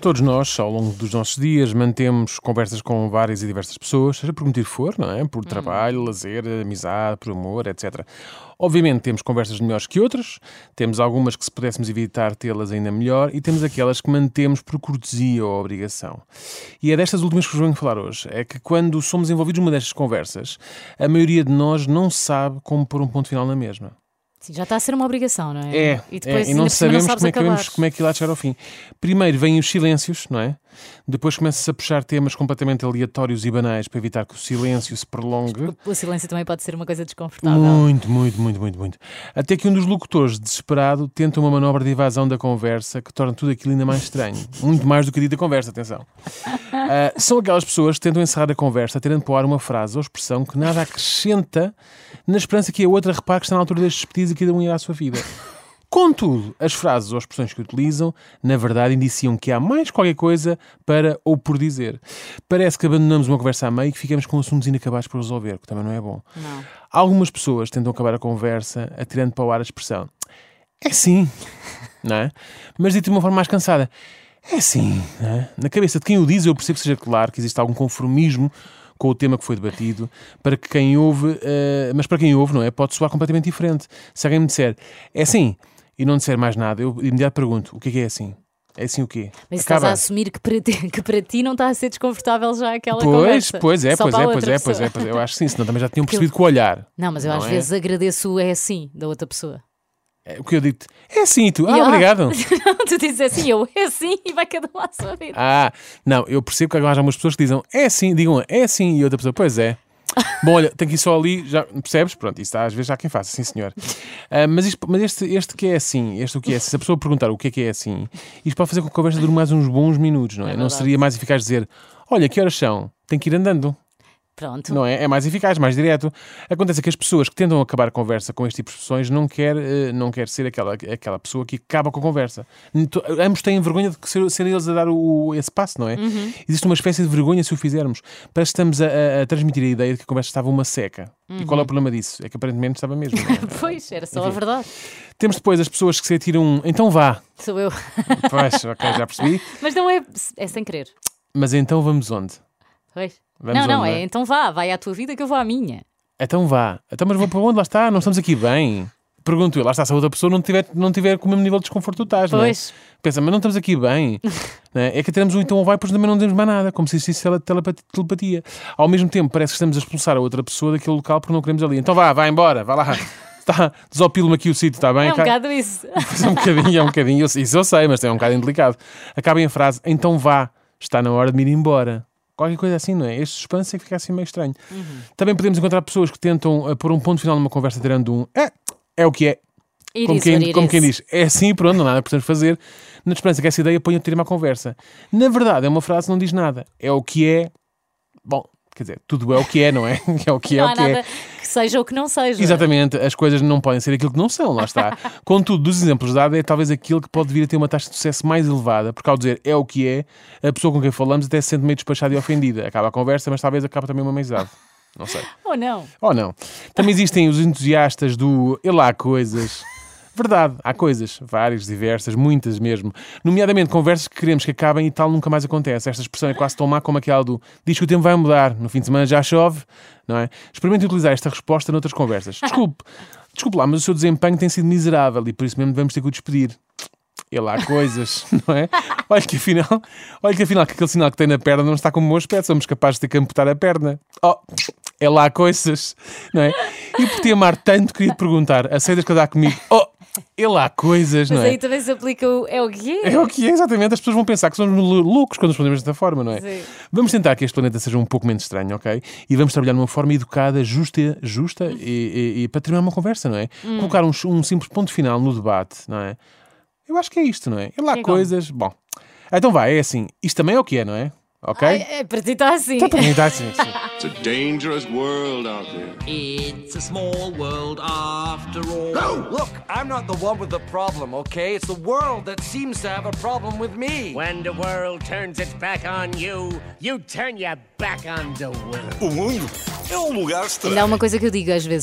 Todos nós, ao longo dos nossos dias, mantemos conversas com várias e diversas pessoas, seja por motivo for, não é? Por trabalho, lazer, amizade, por amor, etc. Obviamente temos conversas melhores que outras, temos algumas que se pudéssemos evitar tê-las ainda melhor e temos aquelas que mantemos por cortesia ou obrigação. E é destas últimas que vos venho falar hoje. É que quando somos envolvidos numa destas conversas, a maioria de nós não sabe como pôr um ponto final na mesma. Sim, já está a ser uma obrigação, não é? É, e, depois, é, e não sabemos como é, que vamos, como é que irá chegar ao fim. Primeiro vêm os silêncios, não é? Depois começa-se a puxar temas completamente aleatórios e banais para evitar que o silêncio se prolongue. O silêncio também pode ser uma coisa desconfortável. Muito, muito, muito, muito, muito. Até que um dos locutores, desesperado, tenta uma manobra de evasão da conversa que torna tudo aquilo ainda mais estranho. Muito mais do que a dita conversa, atenção. Ah, são aquelas pessoas que tentam encerrar a conversa tendo por ar uma frase ou expressão que nada acrescenta na esperança que a outra repare que está na altura destes pedidos que cada um irá à sua vida. Contudo, as frases ou expressões que utilizam, na verdade, indiciam que há mais qualquer coisa para ou por dizer. Parece que abandonamos uma conversa a meio e que ficamos com assuntos inacabados por resolver, que também não é bom. Não. Algumas pessoas tentam acabar a conversa atirando para o ar a expressão é sim, não é? Mas dito de uma forma mais cansada, é sim, é? Na cabeça de quem o diz, eu percebo que seja claro que existe algum conformismo com o tema que foi debatido, para que quem ouve, eh, mas para quem ouve, não é? Pode soar completamente diferente. Se alguém me disser é assim e não disser mais nada, eu de imediato pergunto: o que é que é assim? É assim o quê? Mas estás a assumir que para, ti, que para ti não está a ser desconfortável já aquela Pois, conversa. pois é, Só pois é, pois é, pois é, pois é. Eu acho que sim, senão também já tinham percebido com o olhar. Não, mas eu Não às é? vezes agradeço o é assim da outra pessoa. É, O que eu digo é assim, e tu, ah, E, obrigado. Não, tu dizes assim, eu é assim e vai cada um à sua vida. Ah, não, eu percebo que agora há umas pessoas que dizem é assim, digam é assim, e outra pessoa, pois é. Bom, olha, tem que ir só ali, já percebes? Pronto, isso está, às vezes há quem faça, sim senhor. Ah, mas isto- mas este, este que é assim, este o que é assim, se a pessoa perguntar o que é que é assim, isto pode fazer com que a conversa dure mais uns bons minutos, não é? não verdade. seria mais eficaz dizer, olha, que horas são? Tem que ir andando. Pronto. Não é? É mais eficaz, mais direto. Acontece que as pessoas que tentam acabar a conversa com este tipo de expressões não quer, eh, não quer ser aquela, aquela pessoa que acaba com a conversa. Ambos têm vergonha de ser, serem eles a dar o, esse passo, não é? Existe uma espécie de vergonha se o fizermos. Parece que estamos a, a- a transmitir a ideia de que a conversa estava uma seca. E qual é o problema disso? É que aparentemente estava mesmo. é? Pois, era só a Enfim. verdade. Temos depois as pessoas que se atiram um então vá. Sou eu. Pois, ok, já percebi. Mas não é, é sem querer. Mas então vamos onde? Pois. Vamos não, não, é então vá, vai à tua vida que eu vou à minha. Então vá. Então, mas vou para onde? Lá está, não estamos aqui bem. Pergunto eu, lá está, se a outra pessoa não tiver, não tiver com o mesmo nível de desconforto que tu estás, não é? Pois. Pensa, mas não estamos aqui bem. é? é que temos um então vai, pois também não dizemos mais nada, como se tele- telepati- telepatia. Ao mesmo tempo, parece que estamos a expulsar a outra pessoa daquele local porque não queremos ali. Então vá, vá embora, vá lá. Está, desopilo-me aqui o sítio, está bem? É um Ca- bocado isso. É um bocadinho, é um bocadinho. Isso eu sei, mas é um bocado indelicado. Acabem a frase, então vá, está na hora de me ir embora. Qualquer coisa assim, não é? Este suspense é que fica assim meio estranho. Uhum. Também podemos encontrar pessoas que tentam eh, pôr um ponto final numa conversa tirando um é, é o que é. It Como quem, como quem diz, é assim, pronto, não há nada podemos fazer. Na esperança que essa ideia ponha o termo à conversa. Na verdade, é uma frase que não diz nada. É o que é. Bom, quer dizer, tudo é o que é, não é? É o que é Não o que é. nada que seja o que não seja. Exatamente, as coisas não podem ser aquilo que não são, lá está. Contudo, dos exemplos dados, é talvez aquilo que pode vir a ter uma taxa de sucesso mais elevada, porque ao dizer é o que é, a pessoa com quem falamos até se sente meio despachada e ofendida. Acaba a conversa, mas talvez acabe também uma amizade. Não sei. Ou não? Ou não. Também existem os entusiastas do e lá há coisas. Verdade, há coisas, várias, diversas, muitas mesmo. Nomeadamente conversas que queremos que acabem e tal nunca mais acontece. Esta expressão é quase tão má como aquela do diz que o tempo vai mudar, no fim de semana já chove, não é? Experimente utilizar esta resposta noutras conversas. Desculpe, desculpe lá, mas o seu desempenho tem sido miserável e por isso mesmo devemos ter que o despedir. E lá há coisas, não é? Olha que afinal, olha que afinal que aquele sinal que tem na perna não está como o meu aspecto, somos capazes de ter que amputar a perna. Oh, é lá há coisas, não é? E por te amar tanto, queria te perguntar: aceitas casar comigo? Oh, é lá há coisas, Mas não é? aí também se aplica o é o que é. É o que é, exatamente. As pessoas vão pensar que somos loucos quando respondemos desta forma, não é? Sim. Vamos tentar que este planeta seja um pouco menos estranho, ok? E vamos trabalhar de uma forma educada, justa, justa e, e- e para terminar uma conversa, não é? Hum. Colocar um, um simples ponto final no debate, não é? Eu acho que é isto, não é? E lá há É como? coisas. Bom, então vai, é assim. Isto também é o que é, não é? Ok? É, para ti está assim. Então, para mim está assim, sim. It's a dangerous world out there. It's a small world after all. Look, I'm not the one with the problem, okay? It's the world that seems to have a problem with me. When the world turns its back on you, you turn your back on the world. O mundo é um lugar estranho. Ainda há uma coisa que eu digo às vezes.